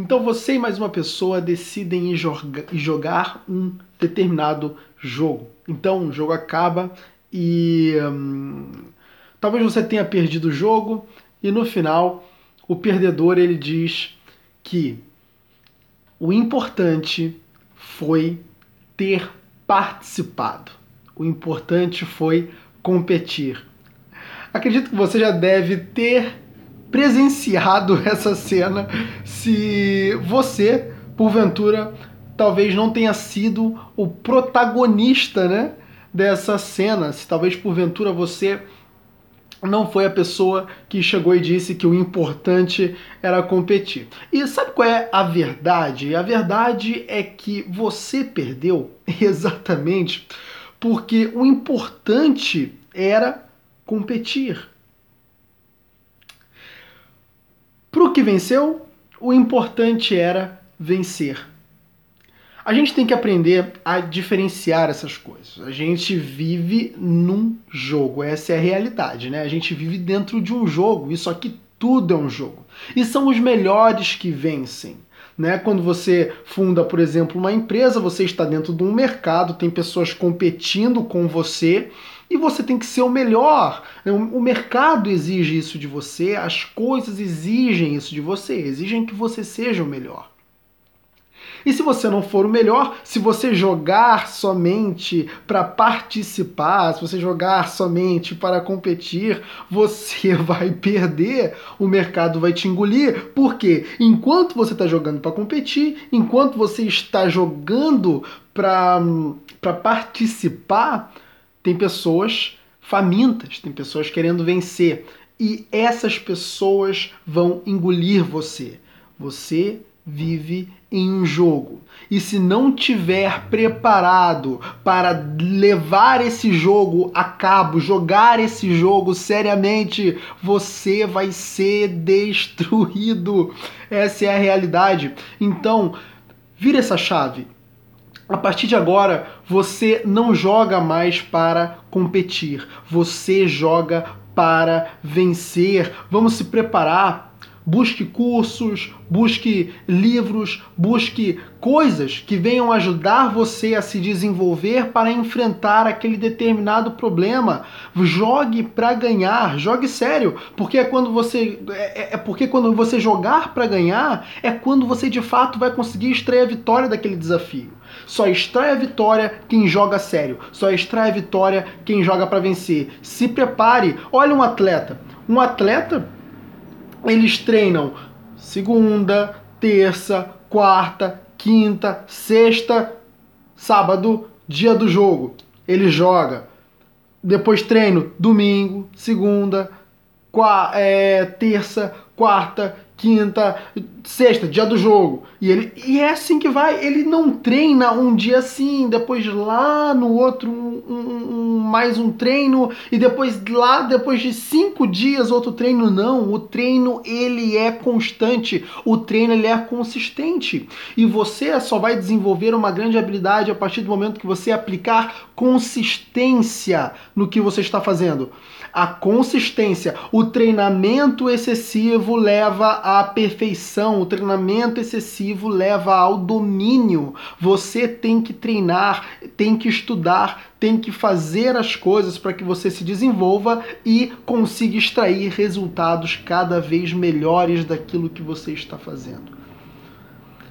Então você e mais uma pessoa decidem jogar um determinado jogo. Então o jogo acaba e hum, talvez você tenha perdido o jogo e no final o perdedor ele diz que o importante foi ter participado. O importante foi competir. Acredito que você já deve ter presenciado essa cena se você, porventura, talvez não tenha sido o protagonista, né, dessa cena, se talvez porventura você não foi a pessoa que chegou e disse que o importante era competir. E sabe qual é a verdade? A verdade é que você perdeu exatamente porque o importante era competir. Que venceu, o importante era vencer. A gente tem que aprender a diferenciar essas coisas. A gente vive num jogo, essa é a realidade, né? A gente vive dentro de um jogo, isso aqui tudo é um jogo. E são os melhores que vencem. Né? Quando você funda, por exemplo, uma empresa, você está dentro de um mercado, tem pessoas competindo com você e você tem que ser o melhor. O mercado exige isso de você, as coisas exigem isso de você, exigem que você seja o melhor. E se você não for o melhor, se você jogar somente para participar, se você jogar somente para competir, você vai perder, o mercado vai te engolir, porque enquanto você está jogando para competir, enquanto você está jogando para participar, tem pessoas famintas, tem pessoas querendo vencer. E essas pessoas vão engolir você. Você vive em um jogo. E se não tiver preparado para levar esse jogo a cabo, jogar esse jogo seriamente, você vai ser destruído. Essa é a realidade. Então, vira essa chave. A partir de agora, você não joga mais para competir, você joga para vencer. Vamos se preparar busque cursos, busque livros, busque coisas que venham ajudar você a se desenvolver para enfrentar aquele determinado problema. Jogue para ganhar, jogue sério, porque é quando você é, é, é porque quando você jogar para ganhar é quando você de fato vai conseguir extrair a vitória daquele desafio. Só extrai a vitória quem joga sério. Só extrai a vitória quem joga para vencer. Se prepare. Olha um atleta. Um atleta eles treinam segunda, terça, quarta, quinta, sexta, sábado, dia do jogo. Ele joga. Depois treino domingo, segunda, qua é, terça, quarta, quinta, sexta, dia do jogo. E ele e é assim que vai. Ele não treina um dia assim, depois lá no outro um, um, mais um treino e depois lá depois de cinco dias outro treino não. O treino ele é constante. O treino ele é consistente e você só vai desenvolver uma grande habilidade a partir do momento que você aplicar consistência no que você está fazendo. A consistência, o treinamento excessivo leva à perfeição, o treinamento excessivo leva ao domínio. Você tem que treinar, tem que estudar, tem que fazer as coisas para que você se desenvolva e consiga extrair resultados cada vez melhores daquilo que você está fazendo.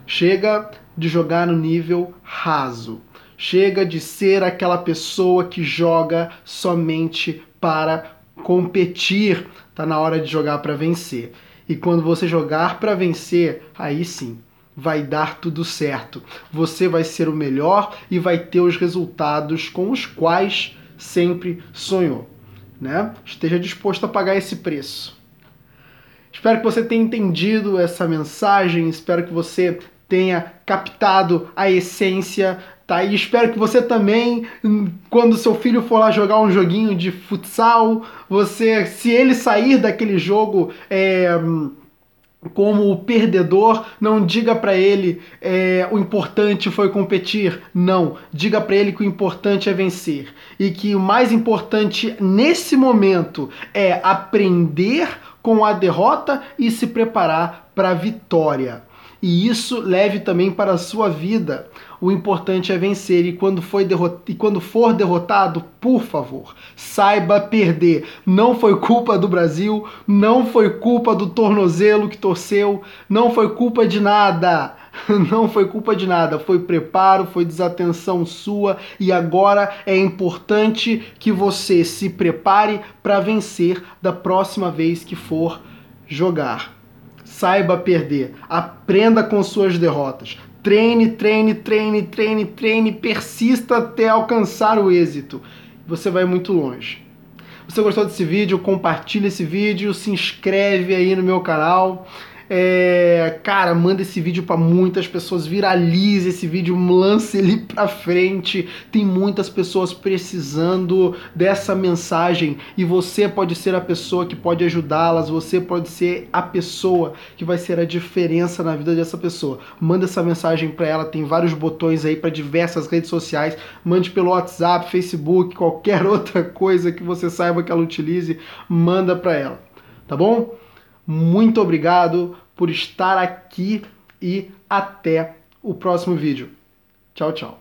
Chega de jogar no nível raso. Chega de ser aquela pessoa que joga somente para competir. Tá na hora de jogar para vencer. E quando você jogar para vencer, aí sim, vai dar tudo certo. Você vai ser o melhor e vai ter os resultados com os quais sempre sonhou, né? Esteja disposto a pagar esse preço. Espero que você tenha entendido essa mensagem, espero que você tenha captado a essência Tá? E espero que você também, quando seu filho for lá jogar um joguinho de futsal, você, se ele sair daquele jogo é, como o perdedor, não diga para ele é, o importante foi competir. Não, diga para ele que o importante é vencer e que o mais importante nesse momento é aprender com a derrota e se preparar para a vitória. E isso leve também para a sua vida. O importante é vencer e quando, foi e quando for derrotado, por favor, saiba perder. Não foi culpa do Brasil, não foi culpa do tornozelo que torceu, não foi culpa de nada. Não foi culpa de nada, foi preparo, foi desatenção sua e agora é importante que você se prepare para vencer da próxima vez que for jogar. Saiba perder, aprenda com suas derrotas. Treine, treine, treine, treine, treine, persista até alcançar o êxito. Você vai muito longe. Você gostou desse vídeo? Compartilha esse vídeo, se inscreve aí no meu canal. É, cara, manda esse vídeo para muitas pessoas, viralize esse vídeo, lance ele para frente. Tem muitas pessoas precisando dessa mensagem e você pode ser a pessoa que pode ajudá-las, você pode ser a pessoa que vai ser a diferença na vida dessa pessoa. Manda essa mensagem para ela, tem vários botões aí para diversas redes sociais. Mande pelo WhatsApp, Facebook, qualquer outra coisa que você saiba que ela utilize, manda para ela. Tá bom? Muito obrigado por estar aqui e até o próximo vídeo. Tchau, tchau.